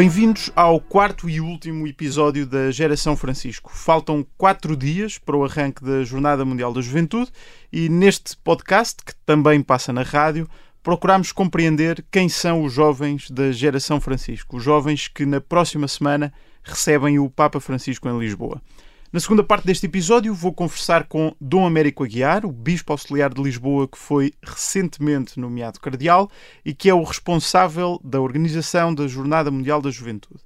Bem-vindos ao quarto e último episódio da Geração Francisco. Faltam quatro dias para o arranque da Jornada Mundial da Juventude e neste podcast, que também passa na rádio, procuramos compreender quem são os jovens da Geração Francisco, os jovens que na próxima semana recebem o Papa Francisco em Lisboa. Na segunda parte deste episódio, vou conversar com Dom Américo Aguiar, o Bispo Auxiliar de Lisboa, que foi recentemente nomeado Cardeal e que é o responsável da organização da Jornada Mundial da Juventude.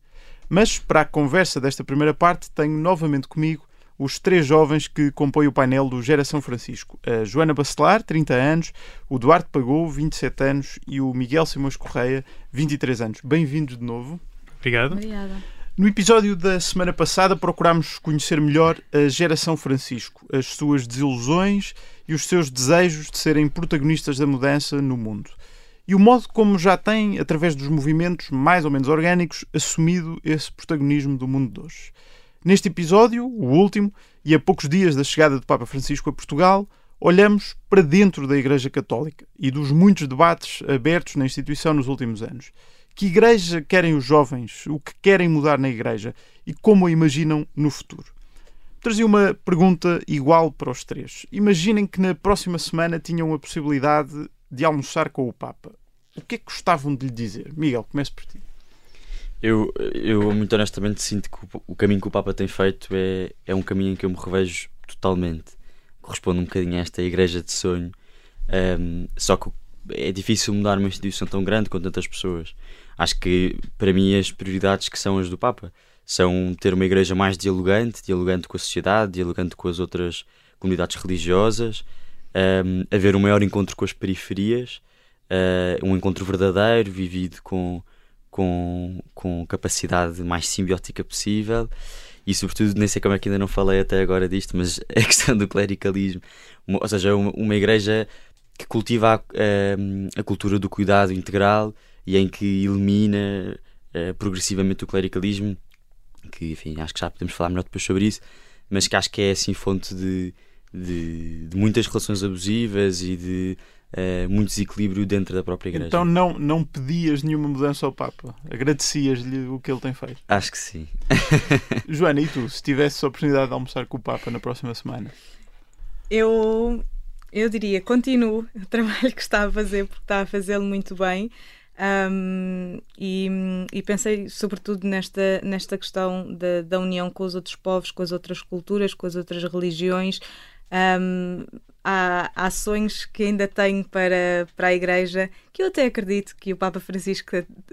Mas, para a conversa desta primeira parte, tenho novamente comigo os três jovens que compõem o painel do Geração Francisco. A Joana Bacelar, 30 anos, o Duarte Pagou, 27 anos e o Miguel Simões Correia, 23 anos. Bem-vindos de novo. Obrigado. Obrigada. No episódio da semana passada procurámos conhecer melhor a geração Francisco, as suas desilusões e os seus desejos de serem protagonistas da mudança no mundo. E o modo como já têm, através dos movimentos mais ou menos orgânicos, assumido esse protagonismo do mundo de hoje. Neste episódio, o último, e a poucos dias da chegada do Papa Francisco a Portugal, olhamos para dentro da Igreja Católica e dos muitos debates abertos na instituição nos últimos anos. Que igreja querem os jovens? O que querem mudar na igreja? E como a imaginam no futuro? Trazia uma pergunta igual para os três. Imaginem que na próxima semana tinham a possibilidade de almoçar com o Papa. O que é que gostavam de lhe dizer? Miguel, comece por ti. Eu, eu muito honestamente sinto que o, o caminho que o Papa tem feito é, é um caminho em que eu me revejo totalmente. Corresponde um bocadinho a esta igreja de sonho. Um, só que é difícil mudar uma instituição tão grande com tantas pessoas acho que para mim as prioridades que são as do Papa. São ter uma igreja mais dialogante, dialogante com a sociedade, dialogante com as outras comunidades religiosas, um, haver um maior encontro com as periferias, uh, um encontro verdadeiro, vivido com, com, com capacidade mais simbiótica possível. E sobretudo, nem sei como é que ainda não falei até agora disto, mas a questão do clericalismo, ou seja, uma, uma igreja que cultiva a, a, a cultura do cuidado integral e em que elimina uh, progressivamente o clericalismo, que enfim, acho que já podemos falar melhor depois sobre isso, mas que acho que é assim fonte de, de, de muitas relações abusivas e de uh, muito desequilíbrio dentro da própria igreja. Então não, não pedias nenhuma mudança ao Papa? Agradecias-lhe o que ele tem feito? Acho que sim. Joana, e tu, se tivesse a oportunidade de almoçar com o Papa na próxima semana? Eu, eu diria, continuo o trabalho que está a fazer, porque está a fazê-lo muito bem. Um, e, e, pensei sobretudo nesta, nesta questão da, da união com os outros povos, com as outras culturas, com as outras religiões. Um, há, há sonhos que ainda tenho para, para a Igreja, que eu até acredito que o Papa Francisco,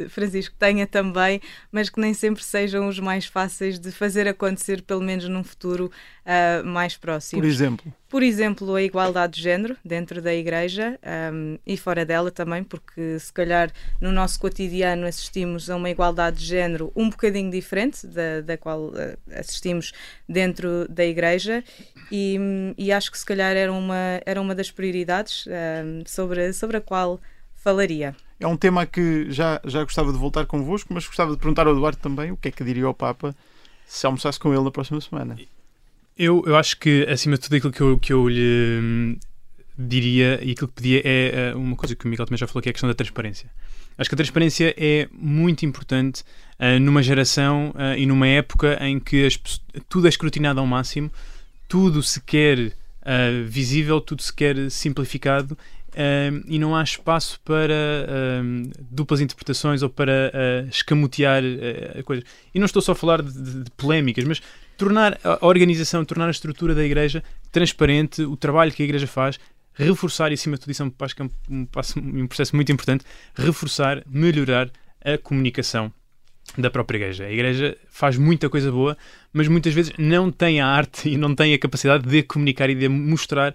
Francisco tenha também, mas que nem sempre sejam os mais fáceis de fazer acontecer, pelo menos num futuro uh, mais próximo. Por exemplo? Por exemplo, a igualdade de género dentro da Igreja um, e fora dela também, porque se calhar no nosso cotidiano assistimos a uma igualdade de género um bocadinho diferente da, da qual uh, assistimos dentro da Igreja e, e, acho que se calhar era uma, era uma das prioridades um, sobre, sobre a qual falaria. É um tema que já, já gostava de voltar convosco, mas gostava de perguntar ao Eduardo também o que é que diria ao Papa se almoçasse com ele na próxima semana. Eu, eu acho que, acima de tudo, aquilo que eu, que eu lhe hum, diria e aquilo que pedia é uh, uma coisa que o Miguel também já falou, que é a questão da transparência. Acho que a transparência é muito importante uh, numa geração uh, e numa época em que as, tudo é escrutinado ao máximo, tudo se quer visível, tudo se quer simplificado Uh, e não há espaço para uh, duplas interpretações ou para uh, escamotear a coisa. E não estou só a falar de, de, de, polémicas, mas tornar a organização, tornar a estrutura da Igreja transparente, o trabalho que a Igreja faz, reforçar, e acima de tudo isso é um, acho que é um, passo, um processo muito importante, reforçar, melhorar a comunicação da própria Igreja. A Igreja faz muita coisa boa, mas muitas vezes não tem a arte e não tem a capacidade de comunicar e de mostrar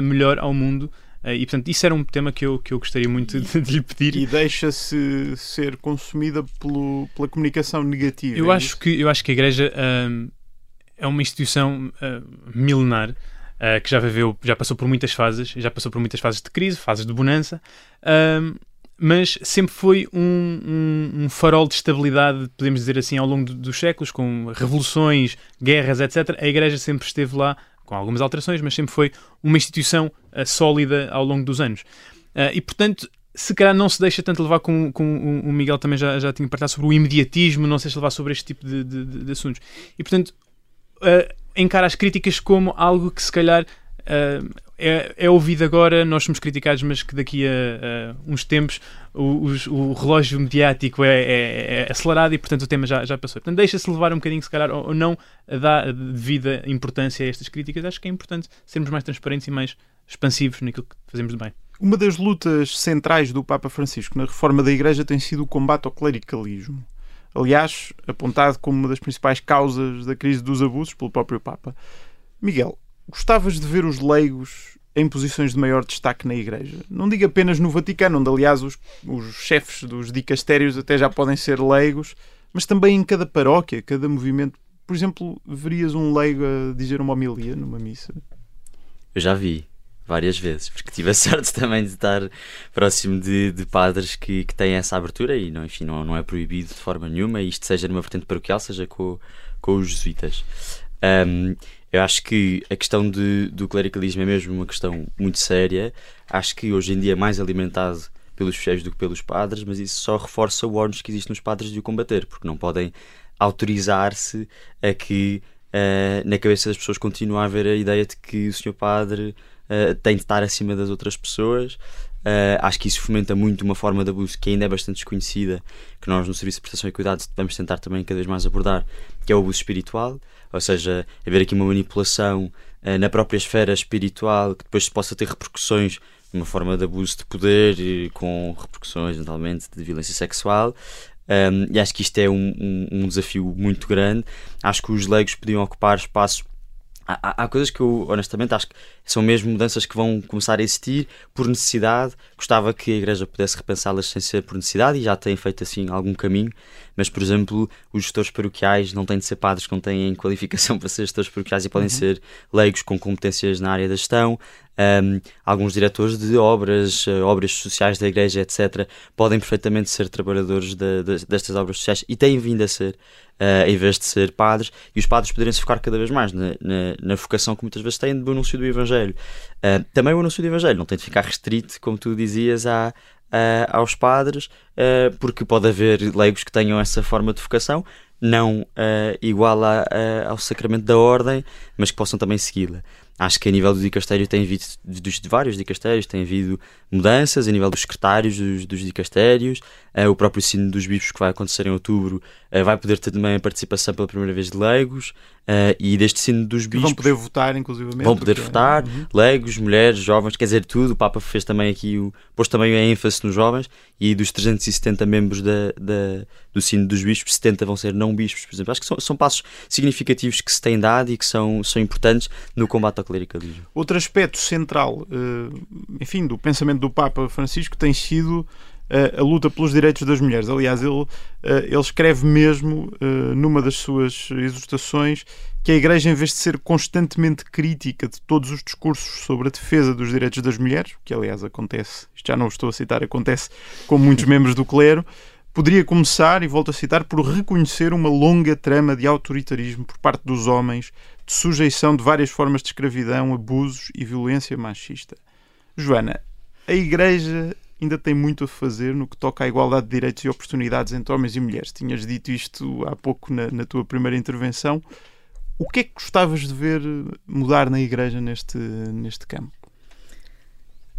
melhor ao mundo Uh, e portanto, isso era um tema que eu, que eu gostaria muito de, de lhe pedir. E deixa-se ser consumida pelo, pela comunicação negativa. Eu, é acho, que, eu acho que a Igreja uh, é uma instituição uh, milenar. Uh, que já viveu, já passou por muitas fases, já passou por muitas fases de crise, fases de bonança, mas sempre foi um, um, um, farol de estabilidade, podemos dizer assim, ao longo do, dos séculos, com revoluções, guerras, etc. A Igreja sempre esteve lá com algumas alterações, mas sempre foi uma instituição uh, sólida ao longo dos anos. Uh, e, portanto, se calhar não se deixa tanto levar como, como o Miguel também já, já tinha partilhado sobre o imediatismo, não se deixa levar sobre este tipo de, de, de assuntos. E portanto, uh, encara as críticas como algo que se calhar uh, é, é, ouvido agora, nós somos criticados, mas que daqui a, uns tempos o, o, relógio mediático é, é, é, acelerado e portanto o tema já, já passou. Portanto, deixa-se levar um bocadinho, se calhar, ou, ou não dá devida importância a estas críticas. Acho que é importante sermos mais transparentes e mais expansivos naquilo que fazemos de bem. Uma das lutas centrais do Papa Francisco na reforma da Igreja tem sido o combate ao clericalismo. Aliás, apontado como uma das principais causas da crise dos abusos pelo próprio Papa. Miguel, gostavas de ver os leigos em posições de maior destaque na Igreja? Não digo apenas no Vaticano, onde, aliás, os, os chefes dos dicastérios até já podem ser leigos, mas também em cada paróquia, cada movimento. Por exemplo, verias um leigo a dizer uma homilia numa missa? Eu já vi várias vezes, porque tive a sorte também de estar próximo de, de padres que, que têm essa abertura e não, enfim, não, não é proibido de forma nenhuma, isto seja numa vertente paroquial, seja com, com os jesuítas. Um, eu acho que a questão de, do clericalismo é mesmo uma questão muito séria. Acho que hoje em dia é mais alimentado pelos fiéis do que pelos padres, mas isso só reforça o órgão que existe nos padres de o combater, porque não podem autorizar-se a que uh, na cabeça das pessoas continue a haver a ideia de que o senhor padre uh, tem de estar acima das outras pessoas. Uh, acho que isso fomenta muito uma forma de abuso que ainda é bastante desconhecida, que nós no Serviço de Prestação e Cuidados vamos tentar também cada vez mais abordar, que é o abuso espiritual, ou seja, haver aqui uma manipulação uh, na própria esfera espiritual que depois possa ter repercussões uma forma de abuso de poder, com repercussões, eventualmente, de violência sexual. Um, e acho que isto é um, um, um desafio muito grande. Acho que os leigos podiam ocupar espaços Há, há, coisas que eu, honestamente, acho que são mesmo mudanças que vão começar a existir por necessidade. Gostava que a Igreja pudesse repensá-las sem ser por necessidade e já tem feito assim algum caminho. Mas, por exemplo, os gestores paroquiais não têm de ser padres que não têm qualificação para ser gestores paroquiais e podem uhum. ser leigos com competências na área da gestão. Um, alguns diretores de obras, uh, obras sociais da igreja, etc., podem perfeitamente ser trabalhadores de, de, destas obras sociais e têm vindo a ser, uh, em vez de ser padres, e os padres poderem se focar cada vez mais na, na, na vocação que muitas vezes têm do anúncio do Evangelho. Uh, também o anúncio do Evangelho não tem de ficar restrito, como tu dizias, à, aos padres, porque pode haver leigos que tenham essa forma de vocação, não igual a, ao sacramento da ordem, mas que possam também segui-la. Acho que a nível do dicastério tem havido, dos de vários dicastérios, tem havido mudanças, a nível dos secretários dos, dos dicastérios, uh, o próprio sino dos bispos que vai acontecer em outubro uh, vai poder ter também a participação pela primeira vez de leigos, uh, e deste sino dos bispos... vão poder votar, inclusive. Vão poder votar, uhum. leigos, mulheres, jovens, quer dizer, tudo. O Papa fez também aqui, o, pôs também a ênfase nos jovens, e dos 370 membros da, da, do sino dos bispos, 70 vão ser não bispos, por exemplo. Acho que são, são passos significativos que se têm dado e que são, são importantes no combate ao clericalismo. Outro aspecto central, eh, enfim, do pensamento do Papa Francisco tem sido eh, a luta pelos direitos das mulheres. Aliás, ele, eh, ele escreve mesmo numa das suas exortações que a Igreja, em vez de ser constantemente crítica de todos os discursos sobre a defesa dos direitos das mulheres, que aliás acontece, isto já não estou a citar, acontece com muitos membros do clero, poderia começar, e volto a citar, por reconhecer uma longa trama de autoritarismo por parte dos homens, de sujeição de várias formas de escravidão, abusos e violência machista. Joana, a Igreja ainda tem muito a fazer no que toca à igualdade de direitos e oportunidades entre homens e mulheres. Tinhas dito isto há pouco na, na tua primeira intervenção. O que é que gostavas de ver mudar na Igreja neste, neste campo?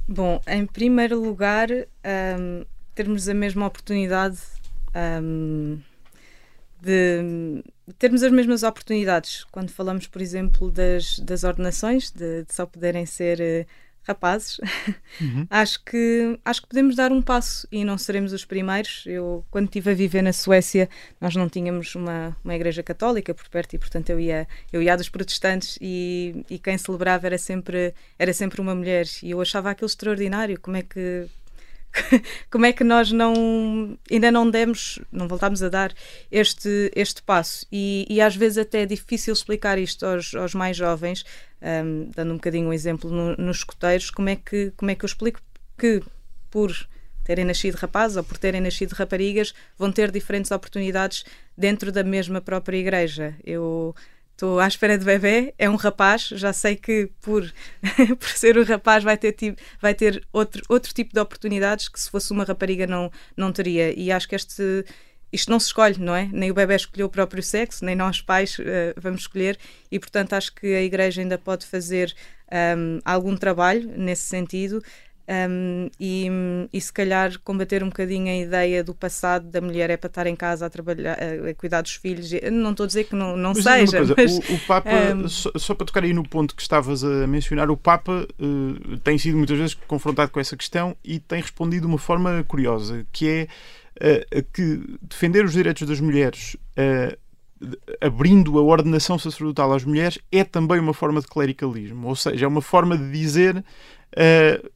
Bom, em primeiro lugar, um, termos a mesma oportunidade um, de termos as mesmas oportunidades quando falamos, por exemplo, das, das ordenações, de, de só poderem ser uh, rapazes. Uhum. acho, que, acho que podemos dar um passo e não seremos os primeiros. Eu, quando estive a viver na Suécia, nós não tínhamos uma, uma igreja católica por perto e, portanto, eu ia, eu ia dos protestantes e, e quem celebrava era sempre, era sempre uma mulher. E eu achava aquilo extraordinário. Como é que como é que nós não ainda não demos, não voltámos a dar este, este passo? E, e às vezes até é difícil explicar isto aos, aos mais jovens, um, dando um bocadinho um exemplo no, nos escoteiros, como é, que, como é que eu explico que por terem nascido rapazes ou por terem nascido raparigas vão ter diferentes oportunidades dentro da mesma própria igreja. Eu estou à espera de bebê, é um rapaz, já sei que por, por ser um rapaz vai ter, vai ter outro, outro tipo de oportunidades que se fosse uma rapariga não, não teria. E acho que este, isto não se escolhe, não é? Nem o bebê escolheu o próprio sexo, nem nós pais uh, vamos escolher, e portanto acho que a Igreja ainda pode fazer um, algum trabalho nesse sentido. Um, e, e, se calhar combater um bocadinho a ideia do passado da mulher é para estar em casa a trabalhar, a, cuidar dos filhos. Não estou a dizer que não, não seja. Coisa, mas, o, o, Papa, um... só, só, para tocar aí no ponto que estavas a mencionar, o Papa uh, tem sido muitas vezes confrontado com essa questão e tem respondido de uma forma curiosa, que é uh, que defender os direitos das mulheres. Uh, abrindo a ordenação sacerdotal às mulheres é também uma forma de clericalismo, ou seja, é uma forma de dizer uh,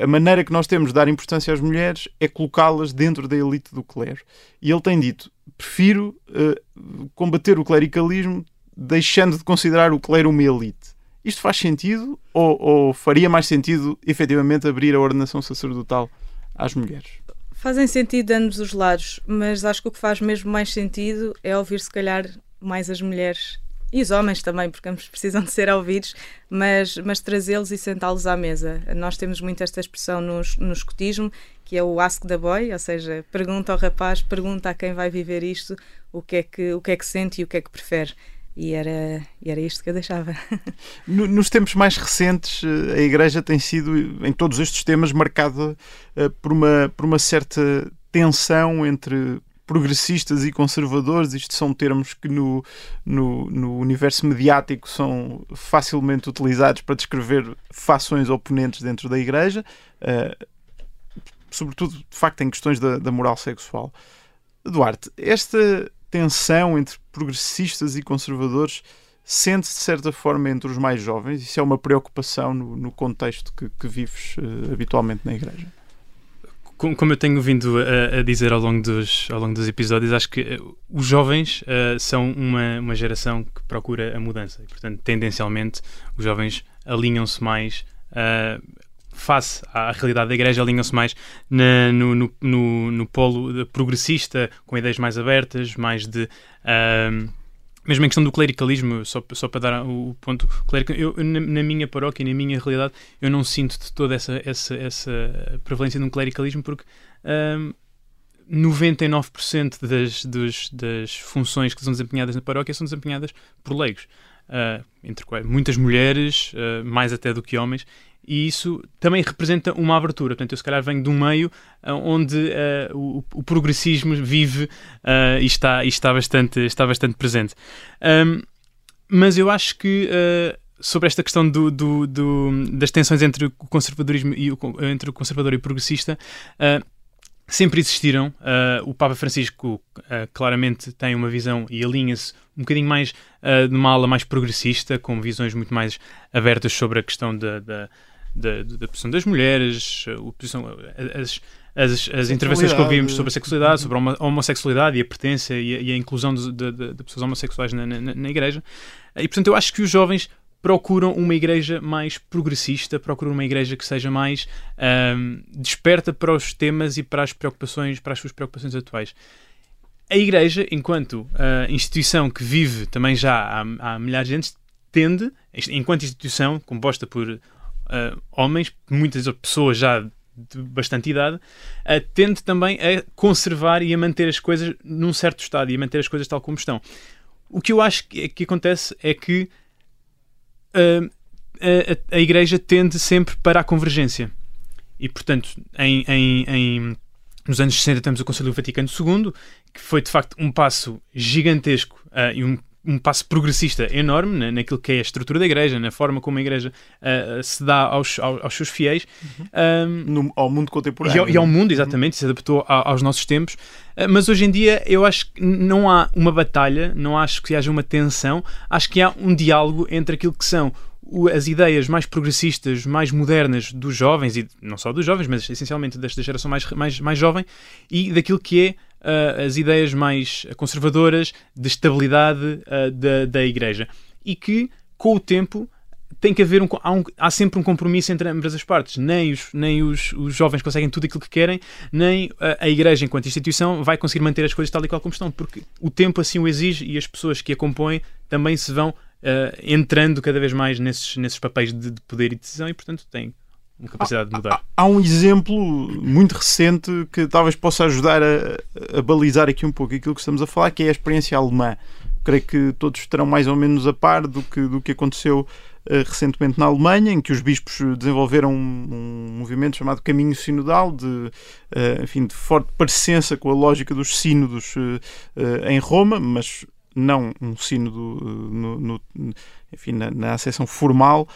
a maneira que nós temos de dar importância às mulheres é colocá-las dentro da elite do clero. E ele tem dito: prefiro uh, combater o clericalismo deixando de considerar o clero uma elite. Isto faz sentido ou, ou faria mais sentido efetivamente abrir a ordenação sacerdotal às mulheres? Fazem sentido de ambos os lados, mas acho que o que faz mesmo mais sentido é ouvir, se calhar, mais as mulheres e os homens também, porque ambos precisam de ser ouvidos, mas, mas trazê-los e sentá-los à mesa. Nós temos muito esta expressão no, no escotismo, que é o ask the boy, ou seja, pergunta ao rapaz, pergunta a quem vai viver isto o que é que, o que, é que sente e o que é que prefere. E era, e era isto que eu deixava. Nos tempos mais recentes, eh, a Igreja tem sido, em todos estes temas, marcada eh, por uma, por uma certa tensão entre progressistas e conservadores, isto são termos que no, no, no, universo mediático são facilmente utilizados para descrever fações oponentes dentro da Igreja, uh, sobretudo, de facto, em questões da, da moral sexual. Duarte, esta tensão entre progressistas e conservadores sente-se de certa forma entre os mais jovens? Isso é uma preocupação no, no contexto que, que vives uh, habitualmente na Igreja? Como eu tenho vindo a, a, dizer ao longo, dos, ao longo dos episódios, acho que eh, os jovens uh, são uma, uma geração que procura a mudança e, portanto, tendencialmente, os jovens alinham-se mais uh, face à realidade da igreja, alinham-se mais na, no, no, no, no, polo progressista, com ideias mais abertas, mais de. Uh, mesmo em questão do clericalismo, só, só para dar o ponto eu, na, na, minha paróquia, na minha realidade, eu não sinto de toda essa, essa, essa prevalência de um clericalismo porque um, 99% das, dos, das funções que são desempenhadas na paróquia são desempenhadas por leigos. Uh, entre muitas mulheres, uh, mais até do que homens, e isso também representa uma abertura. Portanto, eu se calhar venho de um meio uh, onde uh, o, o, progressismo vive uh, e, está, e está, bastante, está bastante presente. Um, mas eu acho que sobre esta questão do, do, do, das tensões entre o conservadorismo e o, entre o conservador e o progressista sempre existiram. Uh, o Papa Francisco uh, claramente tem uma visão e alinha-se um bocadinho mais uh, de uma ala mais progressista, com visões muito mais abertas sobre a questão da, da, da, da posição das mulheres, a posição, as, as, as intervenções que ouvimos sobre a sexualidade, sobre a homossexualidade e a pertença e a, e a inclusão de, de, de, pessoas homossexuais na, na, na Igreja. E, portanto, eu acho que os jovens procuram uma igreja mais progressista, procuram uma igreja que seja mais um, desperta para os temas e para as preocupações, para as suas preocupações atuais. A igreja, enquanto uh, instituição que vive também já há, há milhares de anos, tende, enquanto instituição composta por uh, homens, muitas pessoas já de bastante idade, uh, tende também a conservar e a manter as coisas num certo estado e a manter as coisas tal como estão. O que eu acho que, que acontece é que a, a, Igreja tende sempre para a convergência. E, portanto, em, em, em, nos anos 60 temos o Conselho Vaticano II, que foi de facto um passo gigantesco uh, e um, um, passo progressista enorme na, naquilo que é a estrutura da Igreja, na forma como a Igreja uh, se dá aos, aos, aos seus fiéis. Uhum. Um, no, ao mundo contemporâneo. E ao, e ao mundo, exatamente, uhum. se adaptou a, aos nossos tempos. Uh, mas hoje em dia eu acho que não há uma batalha, não acho que haja uma tensão, acho que há um diálogo entre aquilo que são as ideias mais progressistas, mais modernas dos jovens, e não só dos jovens, mas essencialmente desta geração mais, mais, mais jovem, e daquilo que é uh, as ideias mais conservadoras de estabilidade uh, da, da Igreja. E que, com o tempo, tem que haver um há, um, há, sempre um compromisso entre ambas as partes. Nem os, nem os, os jovens conseguem tudo aquilo que querem, nem a, a, Igreja, enquanto instituição, vai conseguir manter as coisas tal e qual como estão, porque o tempo assim o exige e as pessoas que a compõem também se vão uh, entrando cada vez mais nesses, nesses papéis de, de poder e decisão e, portanto, têm capacidade de mudar. Há, há, um exemplo muito recente que talvez possa ajudar a, a, balizar aqui um pouco aquilo que estamos a falar, que é a experiência alemã. Creio que todos estarão mais ou menos a par do que, do que aconteceu uh, recentemente na Alemanha, em que os bispos desenvolveram um, um movimento chamado Caminho Sinodal, de, uh, enfim, de forte parecença com a lógica dos sínodos uh, em Roma, mas não um sínodo no, no, enfim, na, na acessão formal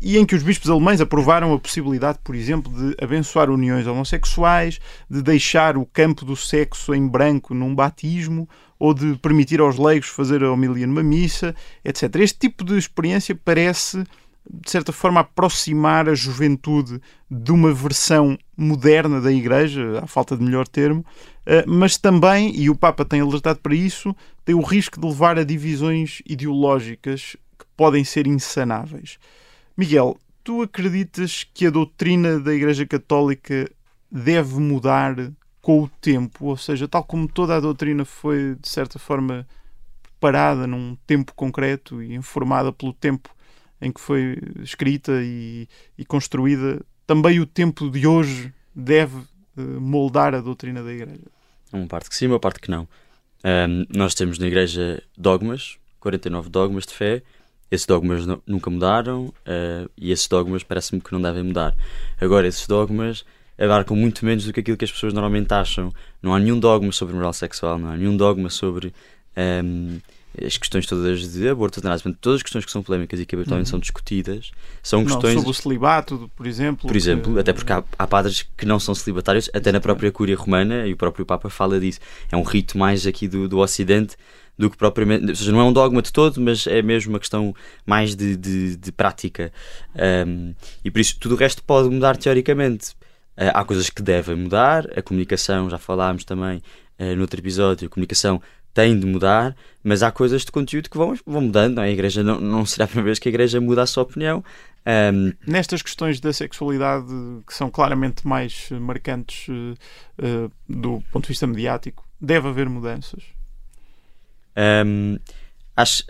e em que os bispos alemães aprovaram a possibilidade, por exemplo, de abençoar uniões homossexuais, de deixar o campo do sexo em branco num batismo ou de permitir aos leigos fazer a homilia numa missa, etc. Este tipo de experiência parece, de certa forma, aproximar a juventude de uma versão moderna da Igreja, à falta de melhor termo, eh, mas também, e o Papa tem alertado para isso, tem o risco de levar a divisões ideológicas que podem ser insanáveis. Miguel, tu acreditas que a doutrina da Igreja Católica deve mudar com o tempo? Ou seja, tal como toda a doutrina foi, de certa forma, preparada num tempo concreto e informada pelo tempo em que foi escrita e, e construída, também o tempo de hoje deve uh, moldar a doutrina da Igreja? Uma parte que sim, uma parte que não. Um, nós temos na Igreja dogmas, 49 dogmas de fé, esses dogmas nunca mudaram uh, e esses dogmas parece-me que não devem mudar. Agora, esses dogmas abarcam muito menos do que aquilo que as pessoas normalmente acham. Não há nenhum dogma sobre moral sexual, não há nenhum dogma sobre um, ehm, as questões todas de aborto, eutanásia, todas as questões que são polémicas e que habitualmente uhum. são discutidas são questões. Não, sobre o celibato, por exemplo. Por exemplo, que... até porque há, há, padres que não são celibatários, até na própria Cúria Romana, e o próprio Papa fala disso. É um rito mais aqui do, do Ocidente do que propriamente. Ou seja, não é um dogma de todo, mas é mesmo uma questão mais de, de, de prática. Um, e por isso tudo o resto pode mudar teoricamente. Uh, há coisas que devem mudar, a comunicação, já falámos também uh, no outro episódio, a comunicação tem de mudar, mas há coisas de conteúdo que vão, vão mudando. Não é? A igreja não, não será a primeira vez que a igreja muda a sua opinião. Um... Nestas questões da sexualidade que são claramente mais marcantes uh, do ponto de vista mediático, deve haver mudanças? Um, acho,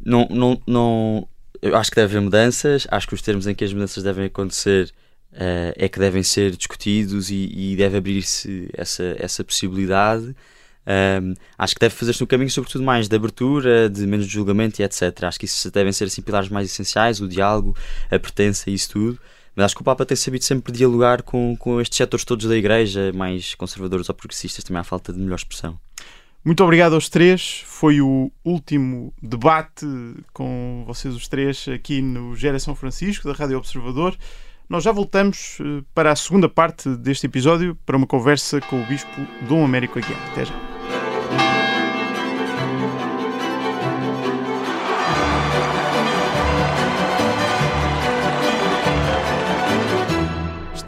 não, não, não, acho que deve haver mudanças, acho que os termos em que as mudanças devem acontecer uh, é que devem ser discutidos e, e deve abrir-se essa, essa possibilidade. Um, acho que deve fazer-se no caminho, sobretudo, mais de abertura, de menos julgamento e etc. Acho que isso devem ser assim, pilares mais essenciais: o diálogo, a pertença e isso tudo. Mas acho que o Papa tem sabido sempre dialogar com, com estes setores todos da Igreja, mais conservadores ou progressistas, também há falta de melhor expressão. Muito obrigado aos três. Foi o último debate com vocês os três aqui no Geração Francisco, da Rádio Observador. Nós já voltamos eh, para a segunda parte deste episódio para uma conversa com o Bispo Dom Américo Aguiar. Até já.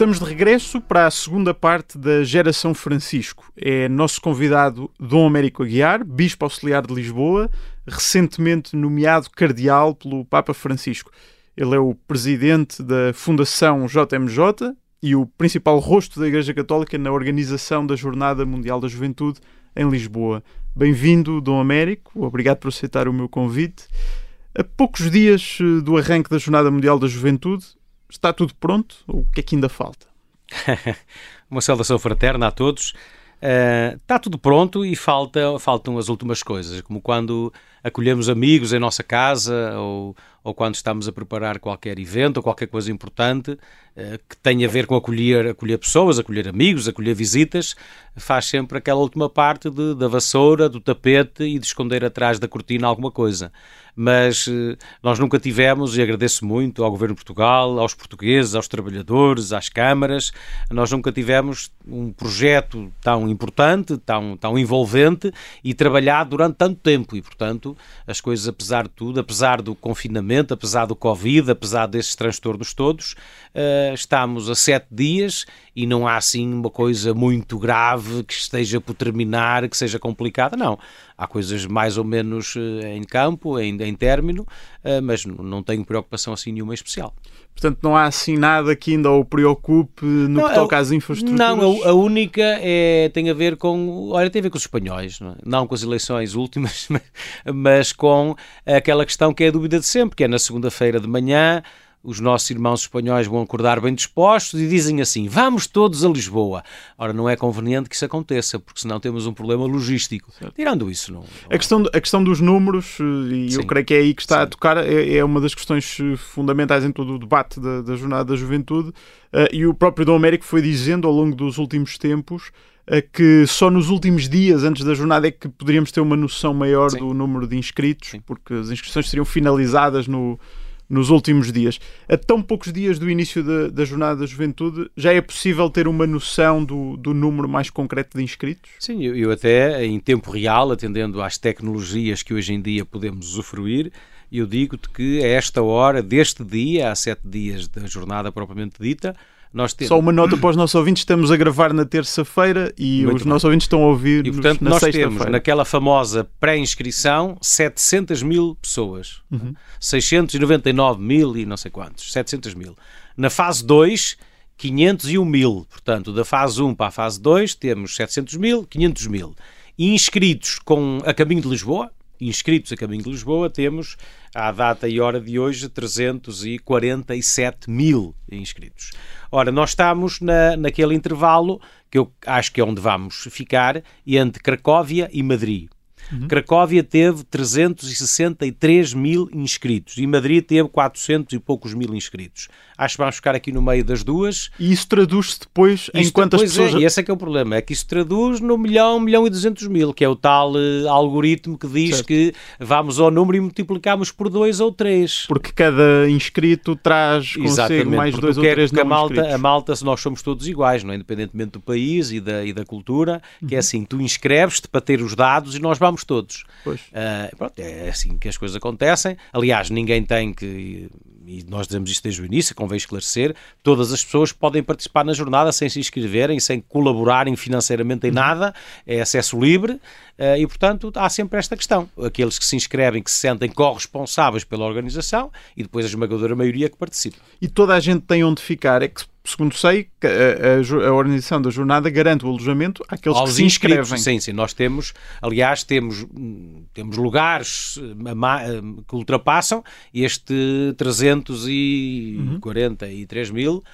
Estamos de regresso para a segunda parte da Geração Francisco. É nosso convidado Dom Américo Aguiar, Bispo Auxiliar de Lisboa, recentemente nomeado Cardeal pelo Papa Francisco. Ele é o presidente da Fundação JMJ e o principal rosto da Igreja Católica na organização da Jornada Mundial da Juventude em Lisboa. Bem-vindo, Dom Américo. Obrigado por aceitar o meu convite. A poucos dias eh, do arranque da Jornada Mundial da Juventude, Está tudo pronto? O que é que ainda falta? Uma saudação fraterna a todos. Uh, está tudo pronto e falta, faltam as últimas coisas, como quando acolhemos amigos em nossa casa ou, ou quando estamos a preparar qualquer evento ou qualquer coisa importante uh, que tenha a ver com acolher, acolher pessoas, acolher amigos, acolher visitas, faz sempre aquela última parte de, da vassoura, do tapete e de esconder atrás da cortina alguma coisa mas eh, nós nunca tivemos, e agradeço muito ao Governo de Portugal, aos portugueses, aos trabalhadores, às câmaras, nós nunca tivemos um projeto tão importante, tão, tão envolvente e trabalhado durante tanto tempo. E, portanto, as coisas, apesar de tudo, apesar do confinamento, apesar do Covid, apesar desses transtornos todos, uh, estamos a sete dias e não há assim uma coisa muito grave que esteja por terminar, que seja complicada. Não há coisas mais ou menos eh, em campo, em, em término, eh, mas não tenho preocupação assim nenhuma especial. Portanto, não há assim nada que ainda o preocupe no não, que toca às infraestruturas? Não, a, a, única é, tem a ver com. Olha, tem a ver com os espanhóis, não, é? não com as eleições últimas, mas com aquela questão que é a dúvida de sempre, que é na segunda-feira de manhã os nossos irmãos espanhóis vão acordar bem dispostos e dizem assim: vamos todos a Lisboa. Ora, não é conveniente que isso aconteça, porque senão temos um problema logístico. Certo. Tirando isso, não. A questão, a questão dos números, eh, e Sim. eu creio que é aí que está Sim. a tocar, é, é, uma das questões eh, fundamentais em todo o debate da, da Jornada da Juventude. Uh, e o próprio Dom Américo foi dizendo ao longo dos últimos tempos que só nos últimos dias antes da jornada é que poderíamos ter uma noção maior Sim. do número de inscritos, Sim. porque as inscrições seriam finalizadas no, nos últimos dias. A tão poucos dias do início da, da Jornada da Juventude, já é possível ter uma noção do, do número mais concreto de inscritos? Sim, eu, eu até em tempo real, atendendo às tecnologias que hoje em dia podemos usufruir, eu digo-te que a esta hora, deste dia, há sete dias da jornada propriamente dita, nós temos... Só uma nota para os nossos ouvintes: estamos a gravar na terça-feira e Muito os bem. nossos ouvintes estão a ouvir e, portanto, na nós temos naquela famosa pré-inscrição 700 mil pessoas, uhum. 699 mil e não sei quantos, 700 mil. Na fase 2, 501 mil. Portanto, da fase 1 para a fase 2, temos 700 mil, 500 mil. E inscritos com a caminho de Lisboa, inscritos a caminho de Lisboa, temos à data e hora de hoje 347 mil inscritos. Ora, nós estamos na, naquele intervalo que eu acho que é onde vamos ficar, entre Cracóvia e Madrid. Uhum. Cracóvia teve 363 mil inscritos e Madrid teve 400 e poucos mil inscritos. Acho que vamos ficar aqui no meio das duas. E isso traduz-se depois em quantas pessoas... É, e esse é que é o problema, é que isso traduz no milhão, milhão e duzentos mil, que é o tal uh, algoritmo que diz certo. que vamos ao número e multiplicamos por dois ou três. Porque cada inscrito traz consigo Exatamente, mais dois ou três a malta, a malta, se nós somos todos iguais, não é? independentemente do país e da, e da cultura, que é uhum. assim, tu inscreves-te para ter os dados e nós vamos todos. Pois. Uh, pronto, é assim que as coisas acontecem. Aliás, ninguém tem que e nós dizemos isto desde o início, convém esclarecer, todas as pessoas podem participar na jornada sem se inscreverem, sem colaborarem financeiramente em uhum. nada, é acesso livre eh, e, portanto, há sempre esta questão. Aqueles que se inscrevem, que se sentem corresponsáveis pela organização e depois a esmagadora maioria que participa. E toda a gente tem onde ficar, é que segundo sei, a, a, a, organização da jornada garante o alojamento àqueles Aos que se inscrevem. Sim, sim, nós temos, aliás, temos, temos lugares eh, que ultrapassam este 343 uhum. mil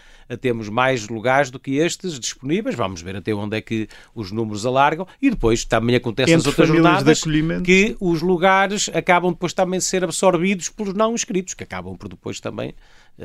temos mais lugares do que estes disponíveis. Vamos ver até onde é que os números alargam. E depois também acontece Entre nas outras jornadas que os lugares acabam depois também de ser absorvidos pelos não inscritos, que acabam por depois também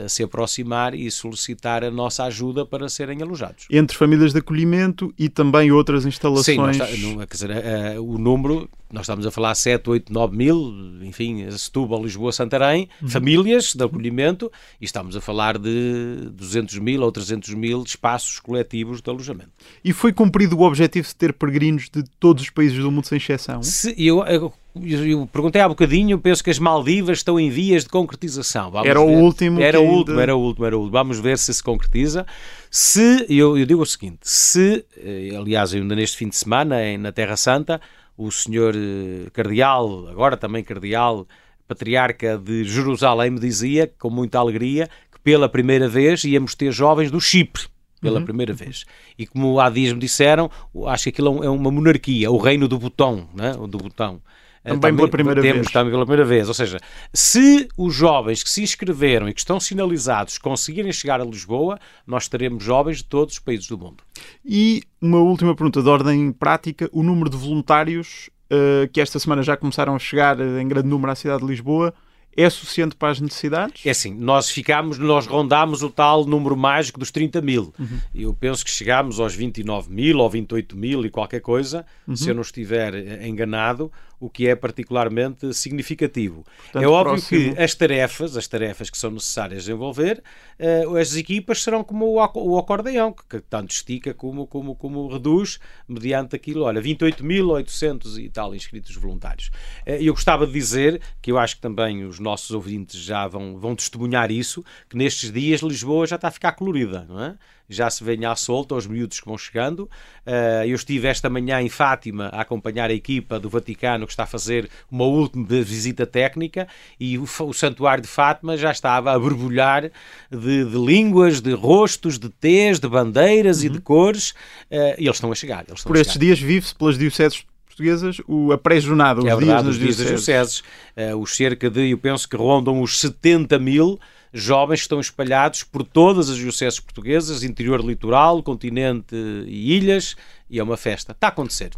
se aproximar e solicitar a nossa ajuda para serem alojados. Entre famílias de acolhimento e também outras instalações. Sim, quer dizer, uh, o número, nós estamos a falar 7, 8, 9 mil, enfim, Setúbal, Lisboa, Santarém, uhum. famílias de acolhimento, e estamos a falar de 200 mil ou 300 mil espaços coletivos de alojamento. E foi cumprido o objetivo de ter peregrinos de todos os países do mundo, sem exceção? Se, eu, eu eu perguntei há bocadinho, penso que as Maldivas estão em vias de concretização. Vamos era ver. o último. Era o último, ainda... era o último, era o último. Vamos ver se se concretiza. Se, eu, eu digo o seguinte, se, eh, aliás, ainda neste fim de semana, na Terra Santa, o senhor eh, cardeal, agora também cardeal, patriarca de Jerusalém, me dizia, com muita alegria, que pela primeira vez íamos ter jovens do Chipre pela uhum. primeira vez. E como há dias me disseram, acho que aquilo é, é uma monarquia, o reino do botão, né? do botão. Também, também pela primeira temos, vez. Também pela primeira vez. Ou seja, se os jovens que se inscreveram e que estão sinalizados conseguirem chegar a Lisboa, nós teremos jovens de todos os países do mundo. E uma última pergunta de ordem prática: o número de voluntários uh, que esta semana já começaram a chegar em grande número à cidade de Lisboa é suficiente para as necessidades? É assim, nós ficámos, nós rondámos o tal número mágico dos 30 mil. Uhum. Eu penso que chegámos aos 29 mil ou 28 mil e qualquer coisa, uhum. se eu não estiver eh, enganado, o que é particularmente significativo. Portanto, é óbvio próximo... que as tarefas, as tarefas que são necessárias desenvolver, uh, as equipas serão como o, acordeão, que, tanto estica como, como, como reduz, mediante aquilo, olha, 28.800 e tal inscritos voluntários. Uh, eu gostava de dizer, que eu acho que também os nossos ouvintes já vão, vão testemunhar isso, que nestes dias Lisboa já está a ficar colorida, não é? já se vem à solta aos miúdos que vão chegando. Uh, eu estive esta manhã em Fátima a acompanhar a equipa do Vaticano que está a fazer uma última visita técnica e o, o santuário de Fátima já estava a borbulhar de, de línguas, de rostos, de tês, de bandeiras uhum. e de uhum. cores uh, e eles estão a chegar. Estão Por a estes dias vive-se pelas dioceses portuguesas o, a pré-jornada, os é verdade, dias, os dias das dioceses. Uh, os cerca de, eu penso que rondam os 70 mil jovens que estão espalhados por todas as dioceses portuguesas, interior litoral, continente e ilhas, e é uma festa. Está a acontecer.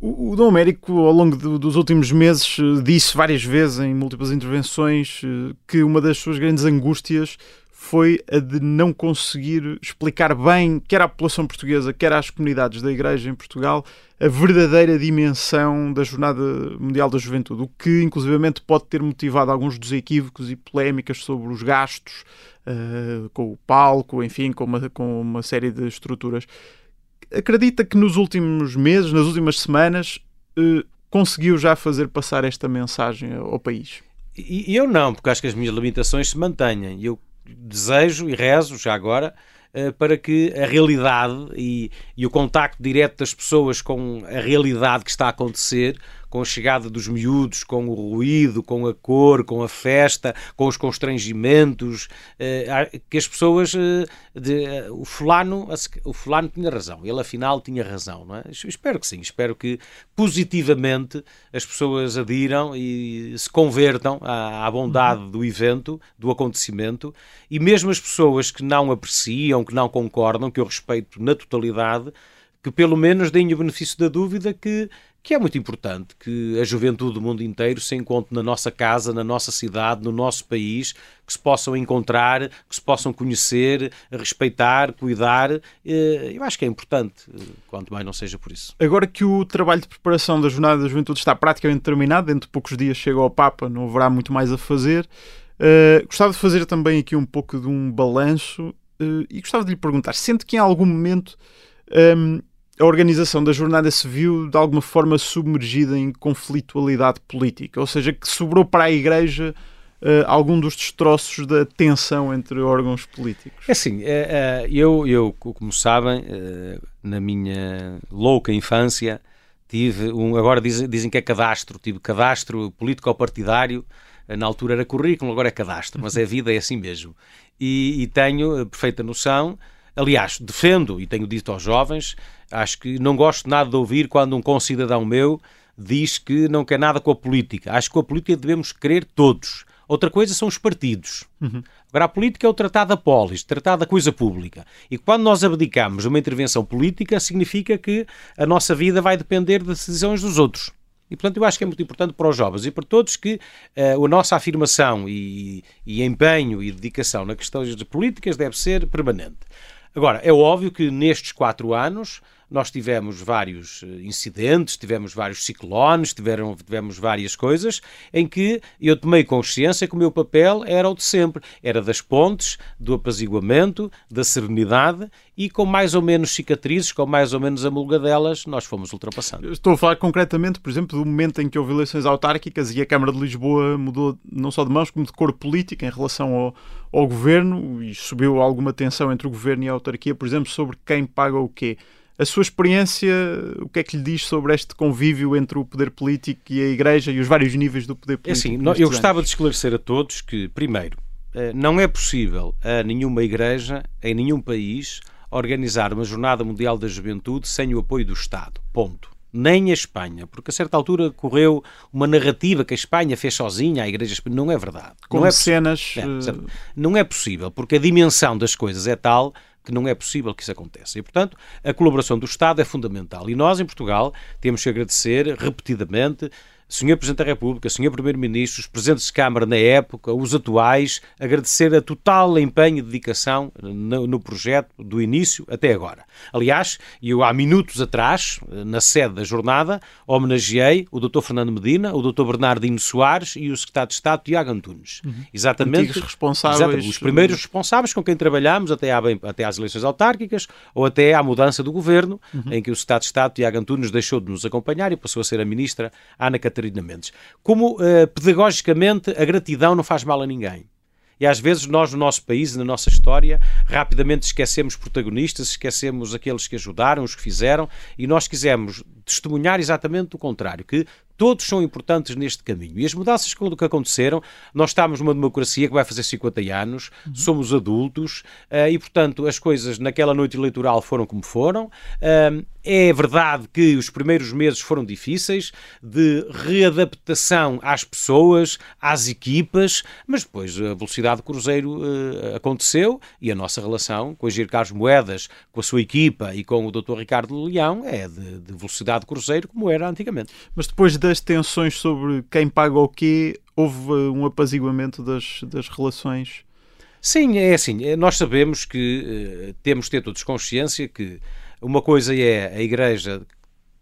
O, o Dom Américo, ao longo de, dos últimos meses, eh, disse várias vezes em múltiplas intervenções eh, que uma das suas grandes angústias foi a de não conseguir explicar bem, quer à população portuguesa, quer às comunidades da Igreja em Portugal, a verdadeira dimensão da Jornada Mundial da Juventude, o que inclusivamente pode ter motivado alguns dos equívocos e polémicas sobre os gastos uh, com o palco, enfim, com uma, com uma série de estruturas. Acredita que nos últimos meses, nas últimas semanas, uh, conseguiu já fazer passar esta mensagem ao país? E eu não, porque acho que as minhas limitações se mantêm. Eu desejo e rezo já agora eh, para que a realidade e, e, o contacto direto das pessoas com a realidade que está a acontecer com a chegada dos miúdos, com o ruído, com a cor, com a festa, com os constrangimentos, eh, que as pessoas. Eh, de, eh, o, fulano, o fulano tinha razão, ele afinal tinha razão, não é? Espero que sim, espero que positivamente as pessoas adiram e se convertam à, à bondade do evento, do acontecimento, e mesmo as pessoas que não apreciam, que não concordam, que eu respeito na totalidade, que pelo menos deem o benefício da dúvida que que é muito importante que a juventude do mundo inteiro se encontre na nossa casa, na nossa cidade, no nosso país, que se possam encontrar, que se possam conhecer, respeitar, cuidar. Eh, eu acho que é importante, eh, quanto mais não seja por isso. Agora que o trabalho de preparação da Jornada da Juventude está praticamente terminado, dentro de poucos dias chega ao Papa, não haverá muito mais a fazer. Uh, gostava de fazer também aqui um pouco de um balanço uh, e gostava de lhe perguntar: sente que em algum momento um, ehm, a organização da jornada se viu de alguma forma submergida em conflitualidade política, ou seja, que sobrou para a Igreja uh, algum dos destroços da tensão entre órgãos políticos? É assim, é, é, eu, eu, como sabem, na minha louca infância, tive um, agora dizem, dizem que é cadastro, tive cadastro político-partidário, na altura era currículo, agora é cadastro, mas é vida, é assim mesmo. E, e tenho perfeita noção, aliás, defendo e tenho dito aos jovens Acho que não gosto nada de ouvir quando um concidadão meu diz que não quer nada com a política. Acho que com a política devemos querer todos. Outra coisa são os partidos. Uhum. Agora, a política é o tratado da polis, tratado da coisa pública. E quando nós abdicamos de uma intervenção política, significa que a nossa vida vai depender das decisões dos outros. E, portanto, eu acho que é muito importante para os jovens e para todos que uh, a nossa afirmação e, e empenho e dedicação na questões de políticas deve ser permanente. Agora, é óbvio que nestes quatro anos nós tivemos vários eh, incidentes, tivemos vários ciclones, tiveram, tivemos várias coisas em que eu tomei consciência que o meu papel era o de sempre, era das pontes, do apaziguamento, da serenidade e com mais ou menos cicatrizes, com mais ou menos amulgadelas, nós fomos ultrapassando. Estou a falar concretamente, por exemplo, do momento em que houve eleições autárquicas e a Câmara de Lisboa mudou não só de mãos, como de cor política em relação ao, ao governo e subiu alguma tensão entre o governo e a autarquia, por exemplo, sobre quem paga o quê. A sua experiência, o que é que lhe diz sobre este convívio entre o poder político e a Igreja e os vários níveis do poder político? É assim, eu gostava anos? de esclarecer a todos que, primeiro, eh, não é possível a nenhuma Igreja, em nenhum país, organizar uma Jornada Mundial da Juventude sem o apoio do Estado. Ponto nem a Espanha, porque a certa altura correu uma narrativa que a Espanha fez sozinha, a Igreja Espanhola. Não é verdade. Com não é cenas. É, não é possível, porque a dimensão das coisas é tal que não é possível que isso aconteça. E, portanto, a colaboração do Estado é fundamental. E nós, em Portugal, temos que agradecer repetidamente Senhor Presidente da República, Senhor Primeiro-Ministro, os Presidentes de Câmara na época, os atuais, agradecer a total empenho e dedicação no, no, projeto do início até agora. Aliás, eu há minutos atrás, na sede da jornada, homenageei o Dr. Fernando Medina, o Dr. Bernardino Soares e o Secretário de Estado Tiago Antunes. Uhum. Exatamente, responsáveis... exatamente, os primeiros responsáveis com quem trabalhámos até, à, até às eleições autárquicas ou até à mudança do governo, uhum. em que o Secretário de Estado Tiago Antunes deixou de nos acompanhar e passou a ser a ministra Ana Catarina Mendes. Como uh, pedagogicamente a gratidão não faz mal a ninguém. E às vezes nós, no nosso país, na nossa história, rapidamente esquecemos protagonistas, esquecemos aqueles que ajudaram, os que fizeram, e nós quisemos testemunhar exatamente o contrário, que todos são importantes neste caminho. E as mudanças que aconteceram, nós estamos numa democracia que vai fazer 50 anos, uhum. somos adultos uh, e, portanto, as coisas naquela noite eleitoral foram como foram. É verdade que os primeiros meses foram difíceis, de readaptação às pessoas, às equipas, mas depois a velocidade do cruzeiro uh, aconteceu e a nossa relação com a Gir Carlos Moedas, com a sua equipa e com o Dr. Ricardo Leão é de, de velocidade do cruzeiro como era antigamente. Mas depois da das tensões sobre quem paga o quê, houve um apaziguamento das, das relações? Sim, é assim. Eh, nós sabemos que uh, temos de ter todos consciência que uma coisa é a Igreja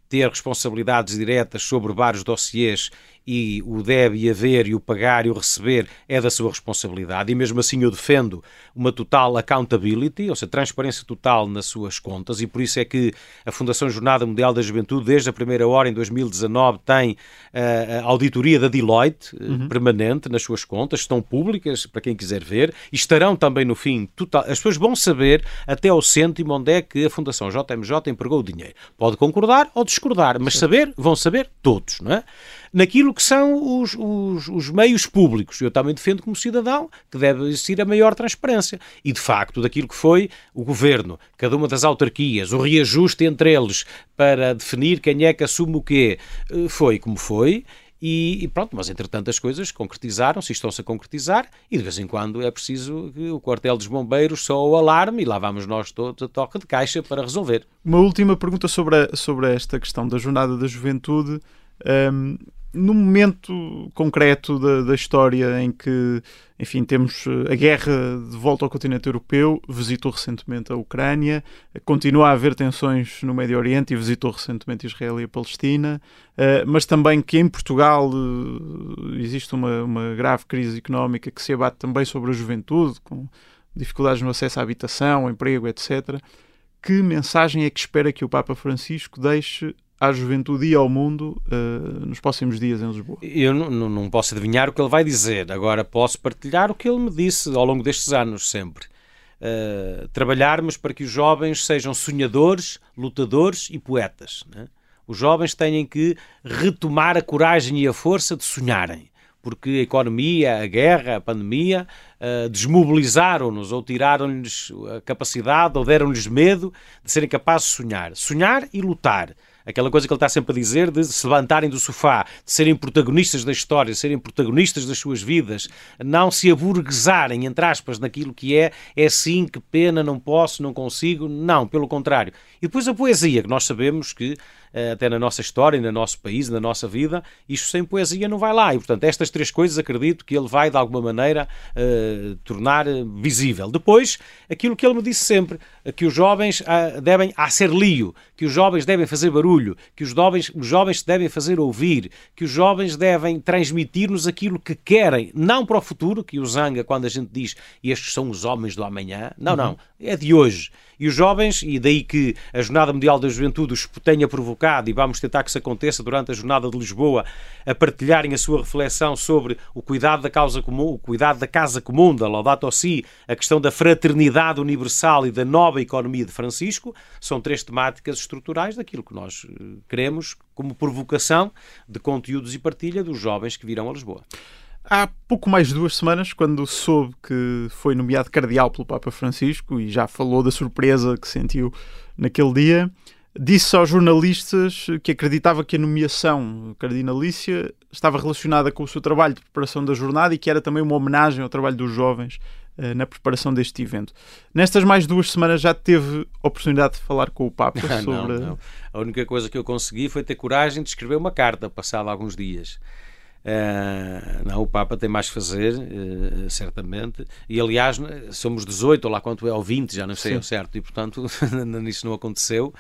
ter responsabilidades diretas sobre vários dossiês e o deve e haver e o pagar e o receber é da sua responsabilidade e mesmo assim eu defendo uma total accountability, ou seja, transparência total nas suas contas e por isso é que a Fundação Jornada Mundial da Juventude desde a primeira hora em 2019 tem uh, a auditoria da Deloitte uh, uhum. permanente nas suas contas, estão públicas para quem quiser ver e estarão também no fim total. As pessoas vão saber até ao cêntimo onde é que a Fundação JMJ empregou o dinheiro. Pode concordar ou discordar, mas saber, vão saber todos, não é? Naquilo que são os, os, os, meios públicos. Eu também defendo como cidadão que deve existir a maior transparência. E, de facto, daquilo que foi o governo, cada uma das autarquias, o reajuste entre eles para definir quem é que assume o quê, eh, foi como foi. E, e, pronto, mas entretanto as coisas concretizaram-se, estão-se a concretizar, e de vez em quando é preciso que o quartel dos bombeiros só o alarme e lá vamos nós todos a toque de caixa para resolver. Uma última pergunta sobre, a, sobre esta questão da jornada da juventude. Um, no momento concreto da, da, história em que, enfim, temos eh, a guerra de volta ao continente europeu, visitou recentemente a Ucrânia, continua a haver tensões no Médio Oriente e visitou recentemente Israel e a Palestina, eh, mas também que em Portugal eh, existe uma, uma grave crise económica que se abate também sobre a juventude, com dificuldades no acesso à habitação, emprego, etc. Que mensagem é que espera que o Papa Francisco deixe à juventude e ao mundo uh, nos próximos dias em Lisboa? Eu não, posso adivinhar o que ele vai dizer, agora posso partilhar o que ele me disse ao longo destes anos, sempre. Uh, trabalharmos para que os jovens sejam sonhadores, lutadores e poetas. Né? Os jovens têm que retomar a coragem e a força de sonharem porque a economia, a guerra, a pandemia uh, desmobilizaram-nos ou tiraram-lhes a capacidade ou deram-lhes medo de serem capazes de sonhar. Sonhar e lutar aquela coisa que ele está sempre a dizer de se levantarem do sofá, de serem protagonistas da história, de serem protagonistas das suas vidas, não se aburguesarem, entre aspas, naquilo que é, é sim, que pena, não posso, não consigo, não, pelo contrário. E depois a poesia, que nós sabemos que até na nossa história, no nosso país, na nossa vida, isto sem poesia não vai lá. E, portanto, estas três coisas acredito que ele vai, de alguma maneira, uh, tornar visível. Depois, aquilo que ele me disse sempre, que os jovens uh, devem a ser lio, que os jovens devem fazer barulho, que os jovens, os jovens devem fazer ouvir, que os jovens devem transmitir-nos aquilo que querem, não para o futuro, que o zanga quando a gente diz estes são os homens do amanhã. Não, uhum. não, é de hoje. E os jovens, e daí que a Jornada Mundial da Juventude os tenha provocado, e vamos tentar que isso aconteça durante a Jornada de Lisboa, a partilharem a sua reflexão sobre o cuidado da causa comum, o cuidado da casa comum, da Laudato Si, a questão da fraternidade universal e da nova economia de Francisco, são três temáticas estruturais daquilo que nós eh, queremos como provocação de conteúdos e partilha dos jovens que virão a Lisboa. Há pouco mais de duas semanas, quando soube que foi nomeado cardeal pelo Papa Francisco e já falou da surpresa que sentiu naquele dia, disse aos jornalistas que acreditava que a nomeação cardinalícia estava relacionada com o seu trabalho de preparação da jornada e que era também uma homenagem ao trabalho dos jovens uh, na preparação deste evento. Nestas mais duas semanas já teve oportunidade de falar com o Papa sobre. não, não. A única coisa que eu consegui foi ter coragem de escrever uma carta, passado alguns dias. Uh, não, o Papa tem mais que fazer, uh, certamente. E aliás, somos 18, ou lá quanto é, ou 20, já não sei ao certo, e portanto isso não aconteceu.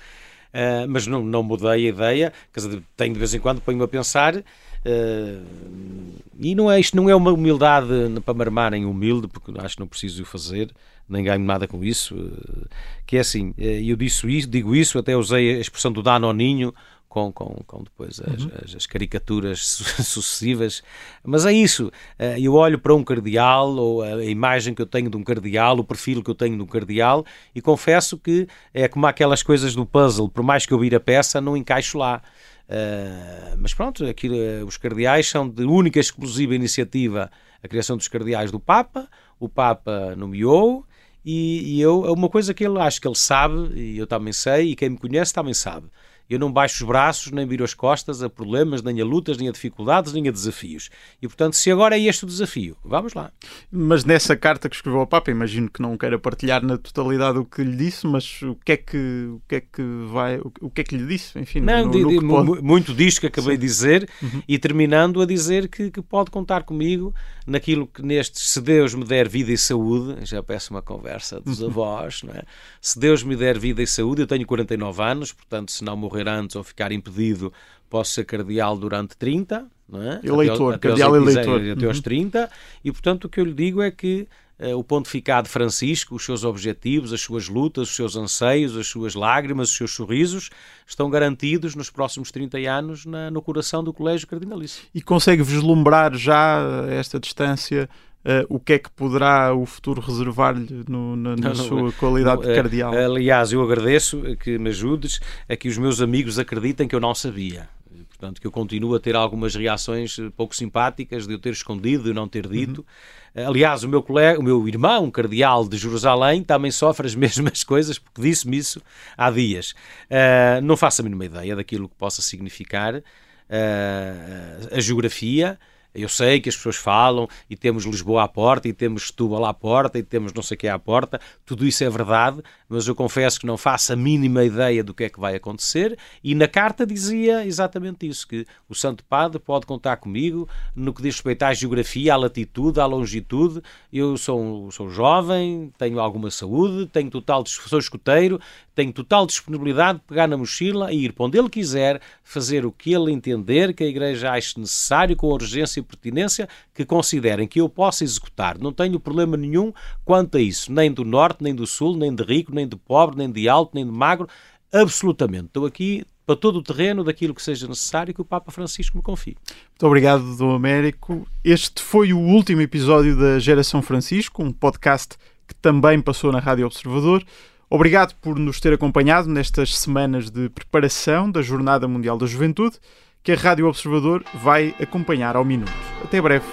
Uh, mas não, não mudei a ideia, quer dizer, tenho de vez em quando ponho-me a pensar. e não é, isto não é uma humildade para marmarem humilde, porque acho que não preciso o fazer, nem ganho nada com isso. que é assim, eu disse isso, digo isso, até usei a expressão do danoninho com, com, com depois as, uhum. as, as, caricaturas sucessivas. Mas é isso. Eh, eu olho para um cardeal, ou a imagem que eu tenho de um cardeal, o perfil que eu tenho de um cardeal, e confesso que é como aquelas coisas do puzzle, por mais que eu vire a peça, não encaixo lá. Uh, mas pronto, aquilo, eh, os cardeais são de única e exclusiva iniciativa a criação dos cardeais do Papa. O Papa nomeou. E, e eu, é uma coisa que ele acho que ele sabe, e eu também sei, e quem me conhece também sabe eu não baixo os braços, nem viro as costas a problemas, nem a lutas, nem a dificuldades, nem a desafios. E, portanto, se agora é este o desafio, vamos lá. Mas nessa carta que escreveu ao Papa, imagino que não queira partilhar na totalidade o que lhe disse, mas o que é que, o que, é que vai, o que é que lhe disse? Enfim, não, no, no pode... muito disto que acabei Sim. de dizer uhum. e terminando a dizer que, que pode contar comigo naquilo que neste, se Deus me der vida e saúde, já peço uma conversa dos avós, não é? se Deus me der vida e saúde, eu tenho 49 anos, portanto, se não morrer antes ou ficar impedido, posso ser cardeal durante 30, não é? Eleitor, até, cardeal aos, eleitor. Até aos 30, uhum. e portanto o que eu lhe digo é que uh, o pontificado Francisco, os seus objetivos, as suas lutas, os seus anseios, as suas lágrimas, os seus sorrisos, estão garantidos nos próximos 30 anos na, no coração do Colégio Cardinalício. E consegue vislumbrar já esta distância Uh, o que é que poderá o futuro reservar-lhe na, na não, sua não, qualidade não, de cardeal? Aliás, eu agradeço que me ajudes a que os meus amigos acreditem que eu não sabia. Portanto, que eu continuo a ter algumas reações pouco simpáticas de eu ter escondido, de eu não ter dito. Uhum. Aliás, o meu colega, o meu irmão, um cardeal de Jerusalém, também sofre as mesmas coisas, porque disse-me isso há dias. Uh, não faço a mínima ideia daquilo que possa significar uh, a geografia. Eu sei que as pessoas falam e temos Lisboa à porta e temos Setúbal à porta e temos não sei o que à porta. Tudo isso é verdade, mas eu confesso que não faço a mínima ideia do que é que vai acontecer. E na carta dizia exatamente isso: que o Santo Padre pode contar comigo no que diz respeito à geografia, à latitude, à longitude. Eu sou, sou jovem, tenho alguma saúde, tenho total, sou escoteiro, tenho total disponibilidade de pegar na mochila e ir para onde ele quiser, fazer o que ele entender, que a Igreja ache necessário, com urgência e pertinência, que considerem que eu possa executar. Não tenho problema nenhum quanto a isso, nem do Norte, nem do Sul, nem de rico, nem de pobre, nem de alto, nem de magro, absolutamente. Estou aqui para todo o terreno daquilo que seja necessário que o Papa Francisco me confie. Muito obrigado, Dom Américo. Este foi o último episódio da Geração Francisco, um podcast que também passou na Rádio Observador. Obrigado por nos ter acompanhado nestas semanas de preparação da Jornada Mundial da Juventude, que a Rádio Observador vai acompanhar ao minuto. Até breve.